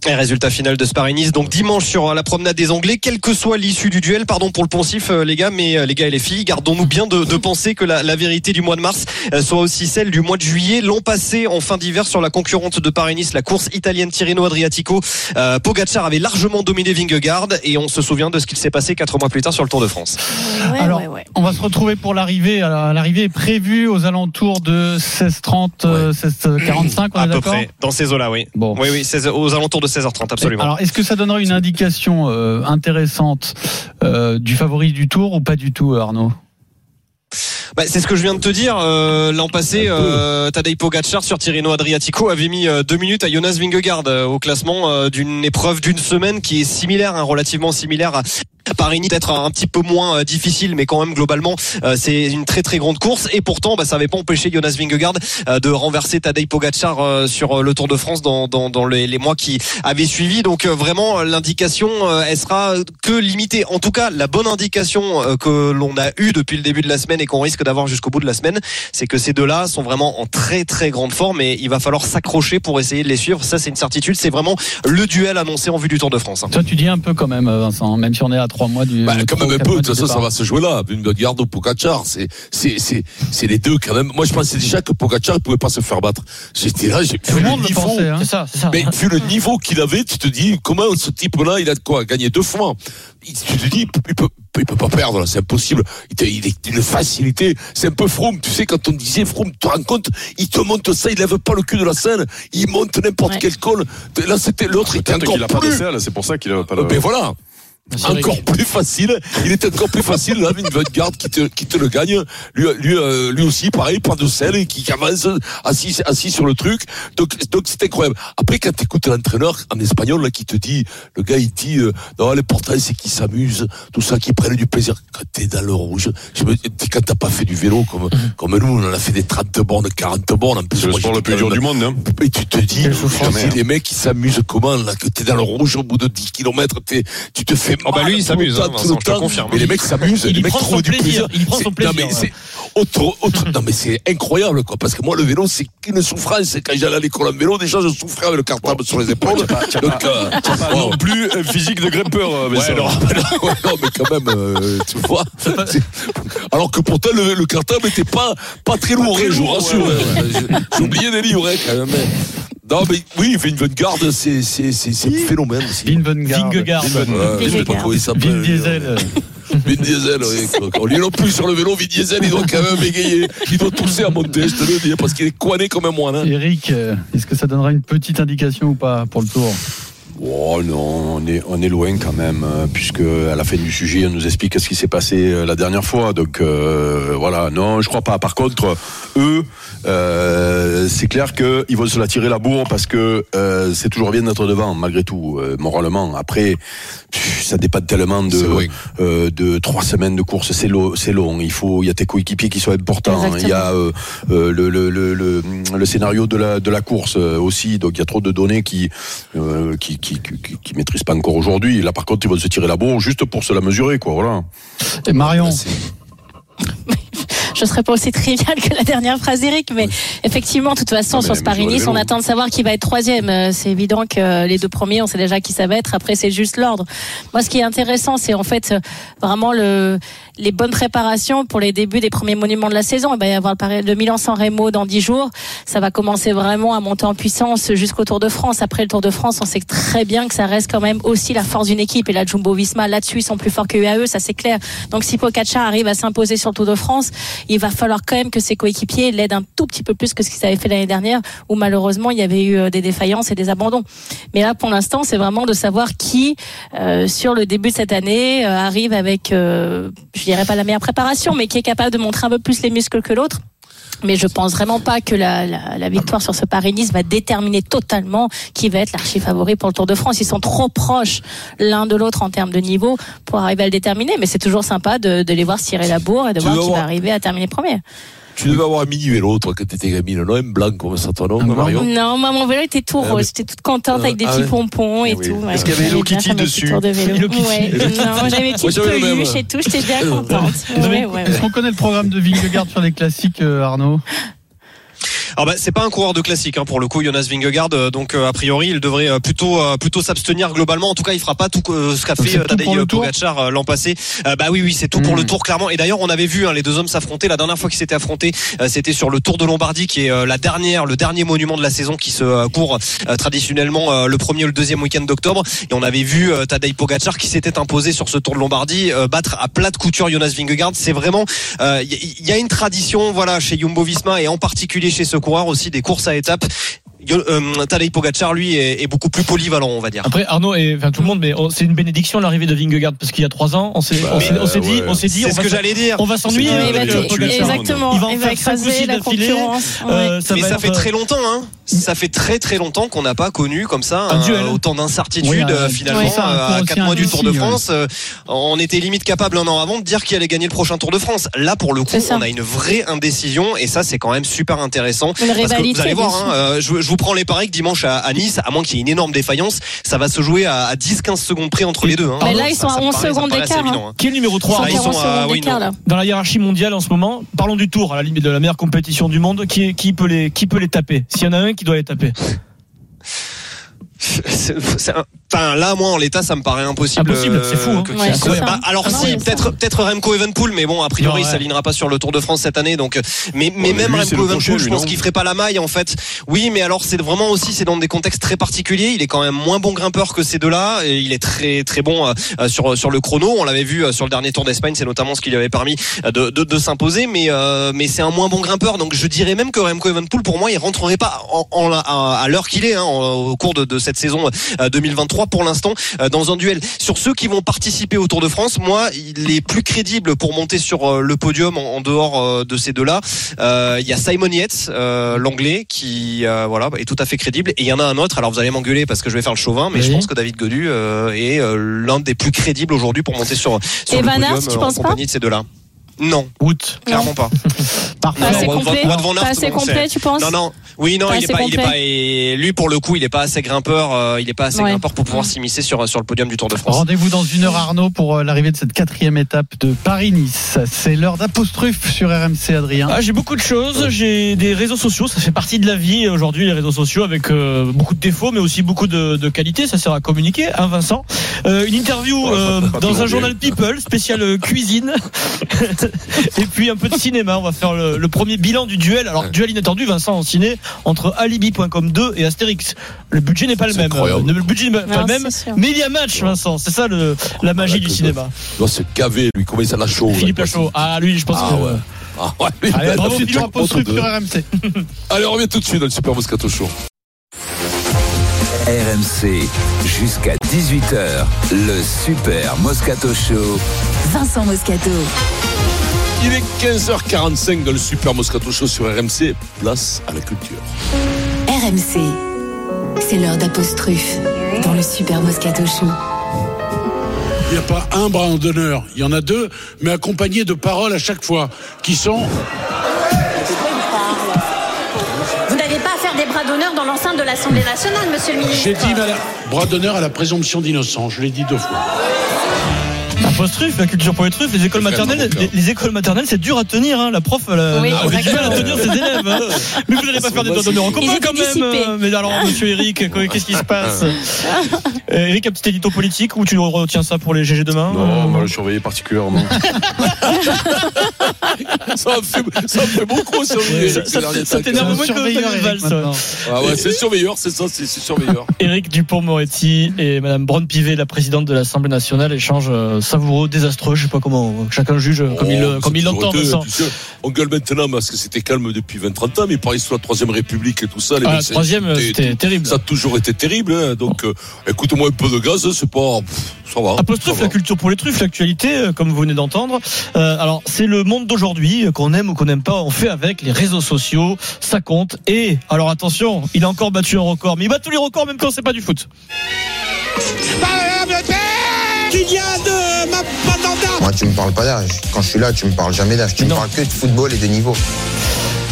Et résultat final de Paris-Nice. Donc dimanche sur la promenade des Anglais, quelle que soit l'issue du duel, pardon pour le poncif euh, les gars, mais euh, les gars et les filles, gardons-nous bien de, de penser que la, la vérité du mois de mars euh, soit aussi celle du mois de juillet. L'an passé, en fin d'hiver, sur la concurrente de Paris-Nice, la course italienne Tirreno Adriatico, euh, Pogacar avait largement dominé Vingegaard et on se souvient de ce qu'il s'est passé quatre mois plus tard sur le Tour de France. Alors, on va se retrouver pour l'arrivée. L'arrivée est prévue aux alentours de 16h30, euh, 16h45, on à est peu d'accord près, dans ces eaux-là, oui. Bon. Oui, oui, 16 aux alentours de 16h30, absolument. Alors, est-ce que ça donnerait une indication euh, intéressante euh, du favori du tour ou pas du tout, Arnaud? Bah, c'est ce que je viens de te dire. Euh, L'an passé, euh, Tadej Pogacar sur Tirreno Adriatico avait mis euh, deux minutes à Jonas Vingegaard au classement d'une épreuve d'une semaine qui est similaire, hein, relativement similaire à, Paris peut-être un petit peu moins euh, difficile, mais quand même globalement euh, c'est une très très grande course. Et pourtant, bah, ça n'avait pas empêché Jonas Vingegaard euh, de renverser Tadej Pogacar sur le Tour de France dans, dans, dans les, les mois qui avaient suivi. Donc vraiment l'indication, elle sera que limitée. En tout cas, la bonne indication que l'on a eue depuis le début de la semaine et qu'on risque d'avoir jusqu'au bout de la semaine, c'est que ces deux-là sont vraiment en très très grande forme et il va falloir s'accrocher pour essayer de les suivre. Ça, c'est une certitude. C'est vraiment le duel annoncé en vue du Tour de France. hein. Toi, tu dis un peu quand même, Vincent, même si on est à trois mois du. Bah, quand même ou un peu, de toute façon, ça va se jouer là. Une garde au Pogacar, c'est, c'est, c'est, c'est les deux quand même. Moi, je pensais déjà que Pogacar, il pouvait pas se faire battre. J'étais là, j'ai Tout vu le le monde le niveau. pensait, hein. C'est ça, c'est ça. Mais vu le niveau qu'il avait, tu te dis, comment ce type-là, il a de quoi gagner deux fois? Il- Tu te dis, il peut, il peut pas perdre, là, c'est impossible. Il, te- il est d'une facilité. C'est un peu Froome. Tu sais, quand on disait Froome, tu te rends compte, il te monte ça, il lève pas le cul de la scène, il monte n'importe Ouais. quel col. Là, c'était l'autre, il était encore qu'il a pas de plus. selle, c'est pour ça qu'il a pas de. Ben voilà. Encore plus facile. Il est encore plus facile, là, Vingegaard qui te, qui te le gagne. Lui, lui, euh, lui aussi, pareil, pas de sel et qui, avance assis, assis sur le truc. Donc, donc c'est incroyable. Après, quand tu écoutes l'entraîneur en espagnol, là, qui te dit, le gars, il dit, euh, non, l'important, c'est qu'ils s'amusent, tout ça, qu'ils prennent du plaisir. Quand t'es dans le rouge, je me, quand t'as pas fait du vélo, comme, comme nous, on en a fait des 30 bornes, 40 bornes, en plus. C'est le sport le plus dur du monde, hein. et tu te dis, c'est les mecs qui s'amusent comment là que t'es dans le rouge au bout de 10 km, tu te fais Oh bah lui, il s'amuse, hein, je te confirme. Mais les mecs s'amusent, les mecs trouvent du plaisir, il prend C'est- son Non plaisir, c'est autre, autre, non mais c'est incroyable quoi, parce que moi le vélo c'est qu'une souffrance. Quand j'allais à l'école en vélo, déjà je souffrais avec le cartable sur les épaules. Donc, euh, non plus physique de grimpeur, euh, mais non, ouais, non, mais quand même, euh, tu vois. c'est- Alors que pourtant, le, le cartable n'était pas, pas très lourd, hein, je vous rassure. hein. Oublié des livres, hein, quand même. Non, mais oui, Vingegaard, c'est, c'est, c'est, c'est un phénomène. aussi. Vingegaard. Vingegaard. Vin Diesel. Vin Diesel, oui. On lui non plus sur le vélo, Vin Diesel, il doit quand même bégayer. Il doit tousser à monter, je te le dis, parce qu'il est coiné comme un moine. hein. Eric, euh, est-ce que ça donnera une petite indication ou pas pour le tour? Oh non, on est, on est loin quand même, euh, puisque à la fin du sujet, on nous explique ce qui s'est passé euh, la dernière fois. Donc euh, voilà, non, je crois pas. Par contre, eux, euh, c'est clair qu'ils vont se la tirer la bourre parce que euh, c'est toujours bien d'être devant, malgré tout, euh, moralement. Après, pff, ça dépend tellement de, euh, de trois semaines de course. C'est long, c'est long. Il faut, il y a tes coéquipiers qui sont importants. Exactement. Il y a euh, euh, le, le, le, le, le scénario de la, de la course euh, aussi. Donc il y a trop de données qui, euh, qui, qui, qui, qui- qui maîtrisent pas encore aujourd'hui. Là, par contre, ils vont se tirer la bourre juste pour se la mesurer, quoi. Voilà. Et Marion, je serais pas aussi trivial que la dernière phrase d'Eric, mais effectivement, de toute façon, Non, sur ce Paris-Nice, on attend de savoir qui va être troisième. Euh, C'est évident que les deux premiers, on sait déjà qui ça va être. Après, c'est juste l'ordre. Moi, ce qui est intéressant, c'est en fait euh, vraiment le, les bonnes préparations pour les débuts des premiers monuments de la saison. Il va y avoir le, Milan-San Remo dans dix jours. Ça va commencer vraiment à monter en puissance jusqu'au Tour de France. Après le Tour de France, on sait très bien que ça reste quand même aussi la force d'une équipe. Et là, Jumbo-Visma, là-dessus, ils sont plus forts que UAE, ça c'est clair. Donc, si Pogacar arrive à s'imposer sur le Tour de France, il va falloir quand même que ses coéquipiers l'aident un tout petit peu plus que ce qu'ils avaient fait l'année dernière, où malheureusement il y avait eu euh, des défaillances et des abandons. Mais là, pour l'instant, c'est vraiment de savoir qui, euh, sur le début de cette année, euh, arrive avec, euh, dirais pas la meilleure préparation, mais qui est capable de montrer un peu plus les muscles que l'autre. Mais je pense vraiment pas que la, la, la victoire sur ce Paris-Nice va déterminer totalement qui va être l'archi favori pour le Tour de France. Ils sont trop proches l'un de l'autre en termes de niveau pour arriver à le déterminer. Mais c'est toujours sympa de, de les voir se tirer la bourre et de Tu voir qui va arriver à terminer premier. Tu devais avoir un mini vélo, toi, quand t'étais gamine, non? Un blanc, comme ça, ton nom, Marion? Non, moi mon vélo était tout Ah, rose. J'étais toute contente avec des Ah petits pompons et oui. tout. ouais. Est-ce qu'il y avait Hello Kitty dessus de vélo. Hello Kitty. Ouais. Non, j'avais le même. peluches et tout. J'étais bien contente. Est-ce Ouais, ouais, est-ce ouais. qu'on connaît le programme de Vingegaard sur les classiques, euh, Arnaud? Alors bah, c'est pas un coureur de classique hein, pour le coup Jonas Vingegaard. Euh, donc euh, a priori il devrait euh, plutôt euh, plutôt s'abstenir globalement. En tout cas il fera pas tout euh, ce qu'a fait euh, Tadej Pogacar l'an passé. Euh, bah oui oui c'est tout pour le tour clairement. Et d'ailleurs on avait vu hein, les deux hommes s'affronter. La dernière fois qu'ils s'étaient affrontés euh, c'était sur le Tour de Lombardie qui est euh, la dernière le dernier monument de la saison qui se court euh, traditionnellement euh, le premier ou le deuxième week-end d'octobre. Et on avait vu euh, Tadej Pogacar qui s'était imposé sur ce Tour de Lombardie euh, battre à plat de couture Jonas Vingegaard. C'est vraiment il y, y a une tradition voilà chez Jumbo Visma et en particulier chez ce coureur aussi des courses à étapes euh, Tadej Pogacar, lui, est, est beaucoup plus polyvalent, on va dire. Après Arnaud et enfin tout le monde, mais c'est une bénédiction l'arrivée de Vingegaard parce qu'il y a trois ans, on s'est Bah, on s'est- on s'est ouais, dit, ouais. on s'est dit, C'est on ce va que s- j'allais dire. On va s'ennuyer. Euh. Exactement. Il va en Il va écraser la d'affilée. concurrence. Euh, ça mais ça être- fait très longtemps, hein. Ça fait très très longtemps qu'on n'a pas connu comme ça Un duel. autant d'incertitudes Oui, euh, finalement oui, ça, un euh, à mois du Tour de ouais. France. euh, on était limite capable un an avant de dire qui allait gagner le prochain Tour de France. Là, pour le coup, on a une vraie indécision et ça, c'est quand même super intéressant. Une Parce que vous allez voir, hein, euh, je, je vous prends les pareils que dimanche à, à Nice, à moins qu'il y ait une énorme défaillance, ça va se jouer à, à 10-15 secondes près entre les deux. hein. Mais là, ils sont ça à me 11 paraît- ça me secondes d'écart, hein. hein. Qui est le numéro 3 Là, ils 140 sont à- oui, là. dans la hiérarchie mondiale en ce moment Parlons du Tour, à la limite de la meilleure compétition du monde. Qui, qui peut les qui peut les taper? S'il y en a un qui doit les taper. C'est- c'est un- Enfin, là, moi, en l'état, ça me paraît impossible. Impossible, c'est fou, hein. Ouais, ça. bah, alors Ah si, peut-être, peut-être Remco Evenpool, mais bon, a priori, Non, il ouais. s'alignera pas sur le Tour de France cette année. Donc, euh, mais, mais mais même lui, Remco Evenpool, je pense qu'il ferait pas la maille, en fait. Oui, mais alors, c'est vraiment aussi, c'est dans des contextes très particuliers. Il est quand même moins bon grimpeur que ces deux-là. Et il est très, très bon euh, euh, sur sur le chrono. On l'avait vu euh, sur le dernier Tour d'Espagne. C'est notamment ce qui lui avait permis euh, de, de, de s'imposer. Mais, euh, mais c'est un moins bon grimpeur. Donc, je dirais même que Remco Evenpool, pour moi, il rentrerait pas en, en- à, à l'heure qu'il est, hein, au cours de, de cette saison euh, 2023 pour l'instant euh, dans un duel. Sur ceux qui vont participer au Tour de France, moi, les plus crédibles pour monter sur euh, le podium en, dehors euh, de ces deux-là, euh, il y a Simon Yates, euh, l'anglais, qui euh, voilà est tout à fait crédible. Et il y en a un autre. Alors vous allez m'engueuler parce que je vais faire le chauvin, mais Oui. je pense que David Godu euh, est euh, l'un des plus crédibles aujourd'hui pour monter sur, sur Et le Van podium tu euh, en penses pas compagnie de ces deux-là. Non, Wout. clairement pas. Parfait. Pas assez Wout- complet. Wout van Aert, Pas assez complet, tu penses Non, non. Oui, non, Pas il est pas, il est pas, et lui pour le coup, il est pas assez grimpeur, euh, il est pas assez Ouais. grimpeur pour pouvoir s'immiscer sur sur le podium du Tour de France. Rendez-vous dans une heure, Arnaud, pour euh, l'arrivée de cette quatrième étape de Paris-Nice. C'est l'heure d'apostrophe sur RMC, Adrien. Ah, j'ai beaucoup de choses. J'ai des réseaux sociaux. Ça fait partie de la vie aujourd'hui, les réseaux sociaux, avec euh, beaucoup de défauts, mais aussi beaucoup de, de qualités. Ça sert à communiquer, hein, Vincent. Euh, une interview Ouais, euh, pas dans un journal. People, spécial euh, cuisine. Et puis un peu de cinéma. On va faire le, le premier bilan du duel. Alors, duel inattendu, Vincent, en ciné, entre Alibi.com 2 et Astérix. Le budget n'est pas le même. incroyable. Euh, Le budget n'est pas Non, le même. Mais il y a match, Vincent. C'est ça le, la magie du cinéma. Il doit se gaver, lui. Comment il s'en a chaud. Philippe. Lachaud. Ah, lui, je pense Ah que. ouais. Ah ouais, lui, Allez, bravo, de- sur RMC. Allez, on revient tout de suite dans le Super Moscato Show. RMC, jusqu'à 18h, le Super Moscato Show. Vincent Moscato. Il est 15h45 dans le Super Moscato Show sur RMC. Place à la culture. RMC. C'est l'heure d'apostrophe dans le Super Moscato Show. Il n'y a pas un bras d'honneur, il y en a deux, mais accompagnés de paroles à chaque fois, qui sont Vous n'avez pas à faire des bras d'honneur dans l'enceinte de l'Assemblée nationale, monsieur le ministre. J'ai dit madame, bras d'honneur à la présomption d'innocence, je l'ai dit deux fois. Apostrophe, la culture pour les truffes, les écoles maternelles, les, les écoles maternelles, c'est dur à tenir, hein. La prof, elle a, Oui, avait du mal à tenir ses élèves. hein. Mais vous n'allez pas faire des doigts d'honneur en commun quand même. dissipés. euh, Mais alors, monsieur Eric, qu'est-ce qui se passe? Euh, Eric, un petit édito politique ou tu retiens ça pour les GG demain? Non, on va le surveiller particulièrement. Ça me fait, ça me fait beaucoup surveiller. Ça- ça- ça t'énerve moins que maintenant. Ah ouais, c'est surveilleur, c'est ça, c'est surveilleur. Éric Dupont-Moretti et Madame Braun-Pivet, la présidente de l'Assemblée nationale, échange euh, savoureux, désastreux. Je sais pas comment. euh, Chacun juge comme il, Oh, comme il l'entend. On gueule maintenant parce que c'était calme depuis 20-30 ans, mais pareil sur la Troisième République et tout ça. les Ah, la troisième, c'était terrible. Ça a toujours été terrible. hein, donc, euh, écoute-moi un peu de gaz, c'est pas. pff, ça va. Apostrophe ça va. la culture pour les truffes, l'actualité, euh, comme vous venez d'entendre. Euh, alors, c'est le monde d'aujourd'hui, euh, qu'on aime ou qu'on n'aime pas, on fait avec les réseaux sociaux, ça compte. Et, alors attention, il a encore battu un record, mais il bat tous les records même quand c'est pas du foot. Moi, tu me parles pas d'âge. Quand je suis là, tu me parles jamais d'âge. Tu me parles que de football et de niveau.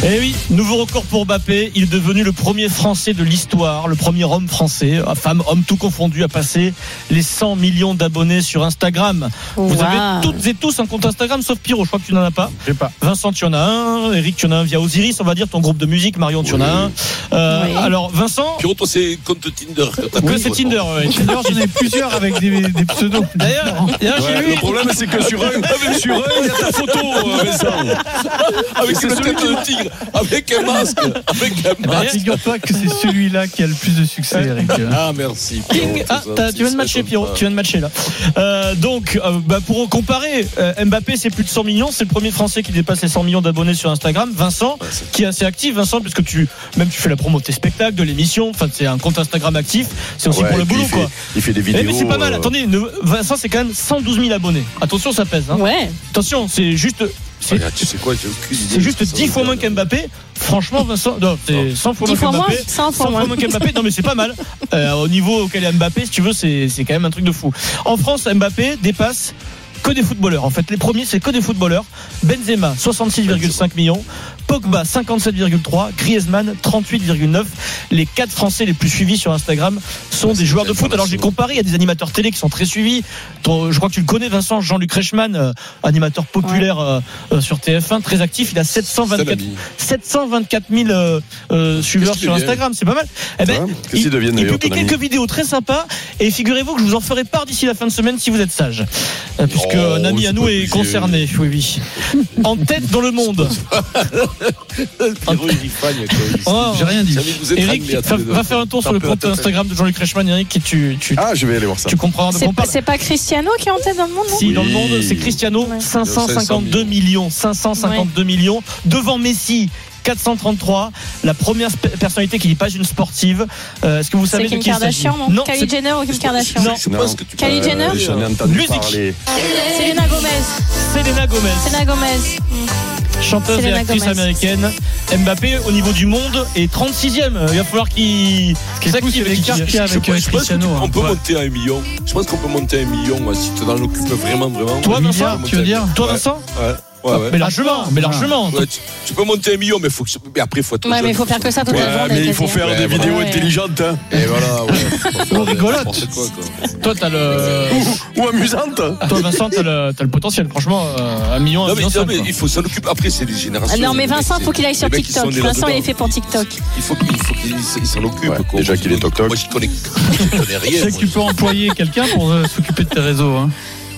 Eh oui, nouveau record pour Mbappé. Il est devenu le premier Français de l'histoire, le premier homme français, euh, femme, homme tout confondu, à passer les 100 millions d'abonnés sur Instagram. Vous avez toutes et tous un compte Instagram, sauf Pierrot. Je crois que tu n'en as pas. J'ai pas. Vincent, tu en as un. Eric, tu en as un via Osiris, on va dire, ton groupe de musique. Marion, tu en as un. Euh, Oui. Alors, Vincent, Pierrot, toi, c'est compte Tinder. que c'est. Tinder. ouais. Tinder, j'en ai plusieurs avec des, des pseudos. D'ailleurs, Ouais, le problème, c'est que sur un, même sur un, il y a ta photo, euh, Vincent. Avec C'est le celui tête de tigre. avec un masque. Avec un Bah, masque. Figure-toi que c'est celui-là qui a le plus de succès, Eric. Ah, merci. King, ah, tu viens de matcher, Pierrot. Tu viens de matcher là. Euh, donc, euh, bah, pour comparer, euh, Mbappé c'est plus de 100 millions. C'est le premier Français qui dépasse les 100 millions d'abonnés sur Instagram. Vincent, qui est assez actif. Vincent, puisque tu même tu fais la promo de tes spectacles, de l'émission. Enfin, c'est un compte Instagram actif. C'est aussi Ouais, pour le boulot, il fait- quoi. il fait des Eh, vidéos, mais c'est pas mal. euh, Attendez, ne- Vincent, c'est quand même 112 000 abonnés. Attention, ça pèse. Hein. Ouais. Attention, c'est juste. C'est Regarde, tu sais quoi, j'ai aucune idée. c'est juste Ça, ça 10 veut fois moins qu'Mbappé. Franchement, Vincent, non, c'est 100 fois 10 moins fois moins qu'Mbappé. 100 fois 100 fois moins. moins qu'Mbappé. Non, mais c'est pas mal. Euh, au niveau auquel est Mbappé, si tu veux, c'est c'est quand même un truc de fou. En France, Mbappé dépasse que des footballeurs. En fait, les premiers, c'est que des footballeurs. Benzema, 66,5 millions. Pogba, 57,3. Griezmann, 38,9. Les quatre Français les plus suivis sur Instagram sont des joueurs de foot. Alors j'ai comparé, il y a des animateurs télé qui sont très suivis. Je crois que tu le connais, Vincent, Jean-Luc Reichmann, euh, animateur populaire euh, euh, sur TF1, très actif. Il a 724, l'ami. 724 000 euh, euh, suiveurs sur Instagram. C'est pas mal. Eh ben, il, publie ami? quelques vidéos très sympas et figurez-vous que je vous en ferai part d'ici la fin de semaine si vous êtes sage. Euh, puisque Oh, un ami à nous est concerné. Oui, oui. En tête dans le monde. Pierrot, il rifagne, quoi. Il- Oh. J'ai rien dit. Eric, va, faire un tour sur le compte. Instagram de Jean-Luc Reichmann, Eric, et tu, tu, Ah, je vais aller voir ça. tu comprends C'est pas, parle. c'est pas Cristiano qui est en tête dans le monde, non Si, dans le Oui. monde, c'est Cristiano, Ouais. 552 millions. 552 millions. Devant Messi, 433. La première personnalité qui n'est pas une sportive. Euh, Est-ce que vous savez C'est de Kim qui il s'agit Kardashian, non Non, Kylie c'est- Jenner ou Kim Kardashian Non. Je pense que tu Kylie Jenner J'en ai entendu Musique. parler. Selena Gomez. Selena Gomez. Selena Gomez. Chanteuse Selena et actrice Gomez. américaine. Mbappé, au niveau du monde, est 36e. Il va falloir qu'il Je avec euh, Cristiano. tu- on hein. peut monter à un million. Je pense qu'on peut monter à un million moi, si tu t'en occupes vraiment, vraiment. Toi, Vincent, tu veux dire. Toi. Vincent Ouais. Ouais, ouais. Mais largement, mais largement. Ouais, tu, tu peux monter un million, mais, faut que, mais après, il faut être. Ouais, jeune, mais il faut faire que ça toute Ouais, la journée. mais il faut faire Ouais, des voilà. vidéos Ouais. intelligentes hein. Et voilà, ouais. Ou rigolote. N'importe quoi, quoi. Toi, t'as le. ou amusantes. Toi, Vincent, t'as le, t'as le potentiel. Franchement, euh, un million, un Non, mais, million non, mais il faut s'en occuper. Après, c'est les générations. Ah non, mais Vincent, c'est- faut qu'il aille sur TikTok. Vincent, il est fait pour TikTok. Il faut qu'il faut qu'il s- il s'en occupe. Déjà qu'il est toc-toc. Moi, je connais, je rien. sais que tu peux employer quelqu'un pour euh, s'occuper de tes réseaux.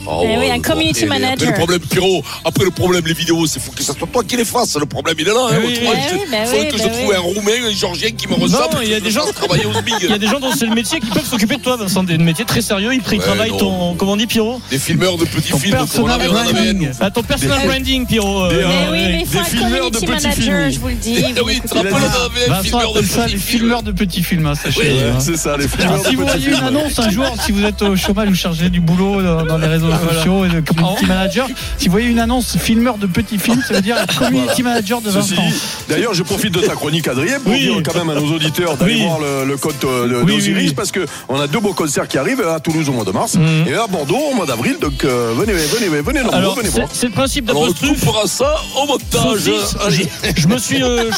Oh, Eh oui, un community les- Après, manager. le problème, Pierrot, après le problème, les vidéos, c'est faut que ça soit toi qui les fasses. Le problème, il est là. hein. Eh oui, Autrement, oui, bah faudrait oui, que bah je trouve oui. un Roumain, un Georgien qui me ressemble. Non, il y a des gens- travailler au. Il y a des gens dont c'est le métier qui peuvent s'occuper de toi, Vincent. Des métiers très sérieux. Ils, Ouais, travaillent non. ton. Comment on dit, Pierrot Des filmeurs de petits Ton films. personal branding. un. Ah, ton personal branding, Pierrot. euh, Des- Mais Ah, oui, mais il faut des un filmeurs de community petits manager, films. je vous le dis. Eh oui, un ça les filmeurs de petits films, hein, hein. C'est ça, les filmeurs si de vous voyez une annonce un jour, si vous êtes au chômage ou chargé du boulot dans les réseaux sociaux et de community manager, si vous voyez une annonce filmeur de petits films, ça veut dire community manager de Ceci Vincent. d'ailleurs, je profite de ta chronique, Adrien, pour Oui. dire quand même à nos auditeurs d'aller Oui. voir le, le compte euh, de, Oui, d'Osiris oui, oui. parce qu'on a deux beaux concerts qui arrivent à Toulouse au mois de mars Mhm. et à Bordeaux au mois d'avril. Donc euh, venez, venez, venez, venez, nombreux, Alors, venez c'est voir. c'est le principe Alors, on coupera ça au montage. Saucisse, Allez. je, je me suis, euh,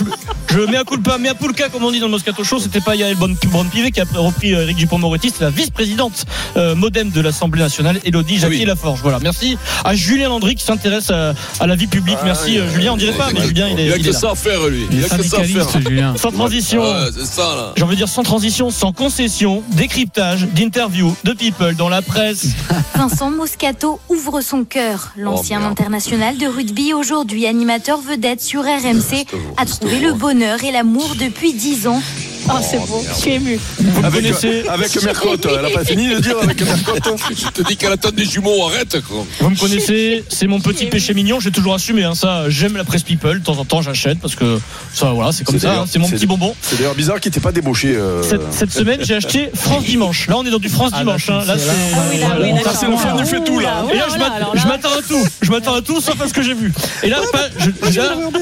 je, je mets à culpa, mais à Poulka, comme on dit dans le Moscato Show, c'était pas Yael Braun-Pivet qui a repris Eric Dupond-Moretti, c'est la vice-présidente euh, modem de l'Assemblée nationale, Elodie Jacquier oui. Laforge. Voilà, merci à Julien Landry qui s'intéresse à, à la vie publique. merci euh, Julien, on dirait pas, mais Julien, il est, Il a que ça à faire, lui. Il a que ça à faire. Julien. Sans transition. Ouais, c'est ça, là. J'ai envie de dire sans transition, sans concession, décryptage, d'interviews, de people dans la presse. Vincent Moscato ouvre son cœur. L'ancien Oh, merde. international de rugby, aujourd'hui animateur vedette sur RMC, a trouvé le bonheur et l'amour depuis 10 ans. Oh, c'est beau. Je suis ému. Avec, connaissez, avec Mercotte, elle a pas fini de dire avec Mercotte. Je te dis qu'elle attend des jumeaux, arrête, quoi. vous me connaissez, c'est mon petit péché mignon, j'ai toujours assumé hein, ça. J'aime la presse people, de temps en temps j'achète parce que ça voilà, c'est comme ça, hein, c'est mon petit bonbon. C'est d'ailleurs bizarre qu'il t'ait pas débauché. euh, Cette, cette semaine, j'ai acheté France Dimanche. Là, on est dans du France Ah, Dimanche. là, hein. Là, c'est-. Ah oui, oui, le fan du fait tout, là. Et là, je m'att- je m'attends à tout. Je m'attends à tout, sauf à ce que j'ai vu. Et là,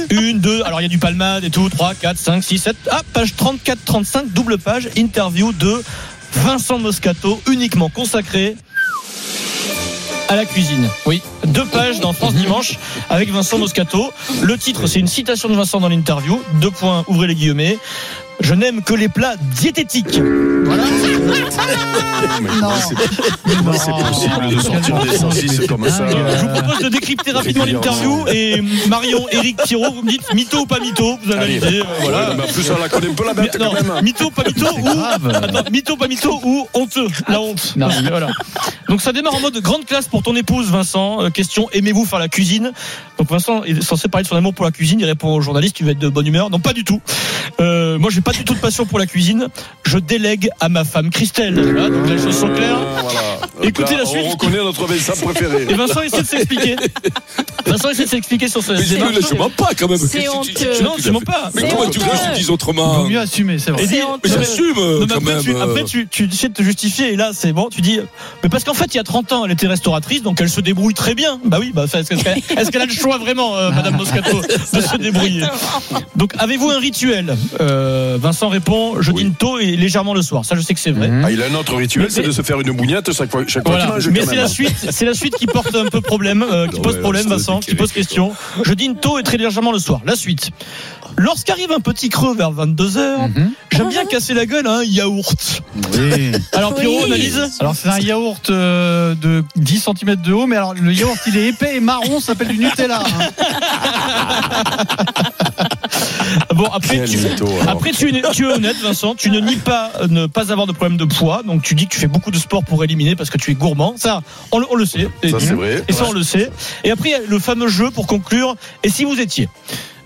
une, deux, alors il y a du palmade et tout, 3, 4, 5, 6, 7. Ah, page 34, 35, double page, interview de Vincent Moscato, uniquement consacré à la cuisine. Oui, deux pages dans France Dimanche avec Vincent Moscato. Le titre, c'est une citation de Vincent dans l'interview. Deux points, ouvrez les guillemets. Je n'aime que les plats diététiques. Voilà. Comment c'est possible de sortir des saucisses comme ça Je vous propose de décrypter rapidement l'interview et Marion, Eric, Pierrot, vous me dites mytho ou pas mytho, vous Allez. analysez. voilà. en plus, on la connaît un peu la bête Non, quand même. mytho, pas mytho ou mytho, pas mytho ou honteux, la honte. Non. Voilà. Donc ça démarre en mode grande classe pour ton épouse, Vincent. Euh, question aimez-vous faire la cuisine? Donc Vincent est censé parler de son amour pour la cuisine. Il répond au journaliste tu vas être de bonne humeur. Non, pas du tout. Euh, moi, j'ai pas du tout de passion pour la cuisine. Je délègue à ma femme Christelle. Voilà, donc les choses sont claires. Voilà. Écoutez Là, la suite. On reconnaît notre Vincent préféré. Et Vincent essaie de s'expliquer. Vincent essaie de s'expliquer sur ce Mais je ne je mens pas quand même. C'est honteux. Non, tu mens pas. Mais C'est comment tu veux que je dise Il autrement vaut mieux assumer, c'est vrai. Mais j'assume quand après, même. tu, après tu, essaies de te justifier et là c'est bon tu dis mais parce qu'en fait il y a 30 ans elle était restauratrice donc elle se débrouille très bien bah oui bah est-ce qu'elle est-ce qu'elle a le choix vraiment euh, Madame Moscato de se débrouiller? Donc avez-vous un rituel? Euh, Vincent répond je dîne tôt et légèrement le soir ça je sais que c'est vrai Ah, il a un autre rituel, c'est de se faire une bougnette chaque fois, chaque fois voilà. qu'il mange. Mais c'est la suite, c'est la suite qui porte un peu problème, euh, qui pose problème, te Vincent, qui pose question. Je dîne tôt et très légèrement le soir. La suite. Lorsqu'arrive un petit creux vers 22 h Mhm. j'aime bien casser la gueule à un yaourt. Oui. Alors Pierrot, Oui. analyse. Alors c'est un yaourt euh, de 10 cm de haut, mais alors le yaourt il est épais et marron, ça s'appelle du Nutella. hein. Bon après tu, mytho, alors. après tu es, tu es honnête, Vincent. Tu ne nies pas euh, ne pas avoir de problème de poids, donc tu dis que tu fais beaucoup de sport pour éliminer parce que tu es gourmand. Ça, on, le- on le sait. Et- Ça, c'est vrai. Et ça, on le sait. Et après, le fameux jeu pour conclure. Et si vous étiez?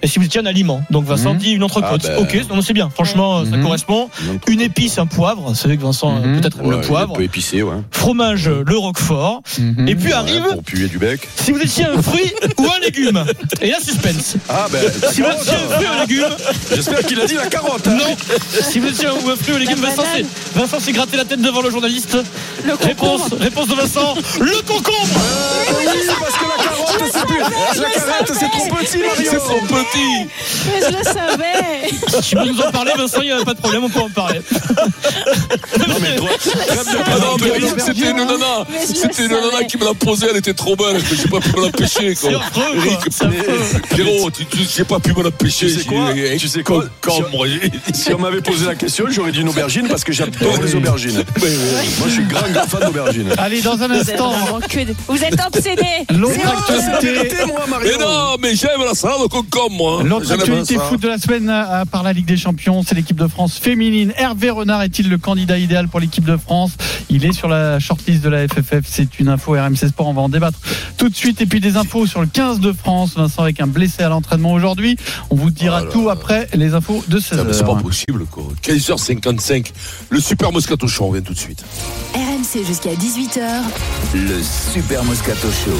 Et si vous étiez un aliment, donc Vincent Mhm. dit une entrecôte. Ah ben. Ok, c'est bien. Franchement, ça Mhm. correspond. Une épice, un poivre. C'est vrai que Vincent euh, Mhm. peut-être Ouais, le poivre. Un peu épicé, ouais. Fromage, le roquefort. Et puis Ouais, arrive Pour puer du bec. si vous étiez un fruit ou un légume. Et là, suspense. Ah ben, Si vous étiez un fruit ou un légume, J'espère qu'il a dit la carotte. hein. non. Si vous étiez un, fruit ou un légume, Vincent s'est Vincent s'est gratté la tête devant le journaliste. Le Réponse, concombre. réponse de Vincent. Le concombre. Euh, oui, parce que la carotte, c'est trop petit, Mario. C'est trop petit. Mais je le savais. Si tu veux nous en parler, Vincent, il n'y a pas de problème, on peut en parler. Non, mais toi, c'était une nana. Je C'était une nana qui me l'a posée, elle était trop belle, que j'ai pas pu me l'empêcher. Eric. Pierrot, tu- pas pu me l'empêcher. Tu sais quoi J'ai- Tu sais quoi Concombre. Si on m'avait posé la question, j'aurais dit une aubergine parce que j'adore les aubergines. Moi, je suis grand, grand fan d'aubergines. Allez, dans un instant, vraiment que des- Vous êtes obsédés. l'autre actualité. Vérité, moi, Mario. Mais non, mais j'aime la salade au concombre, moi. L'autre actualité foot de la semaine à, à part la Ligue des Champions, c'est l'équipe de France féminine. Hervé Renard est-il le candidat idéal pour l'équipe de France? Il est sur la shortlist de la FFF. C'est une info RMC Sport. On va en débattre tout de suite. Et puis des infos sur le 15 de France. Vincent avec un blessé à l'entraînement aujourd'hui. On vous dira tout après les infos de 16 Putain, mais C'est pas possible, quoi. 15h55. Le super Moscato Show, on revient tout de suite. RMC jusqu'à 18h. Le Super Moscato Show.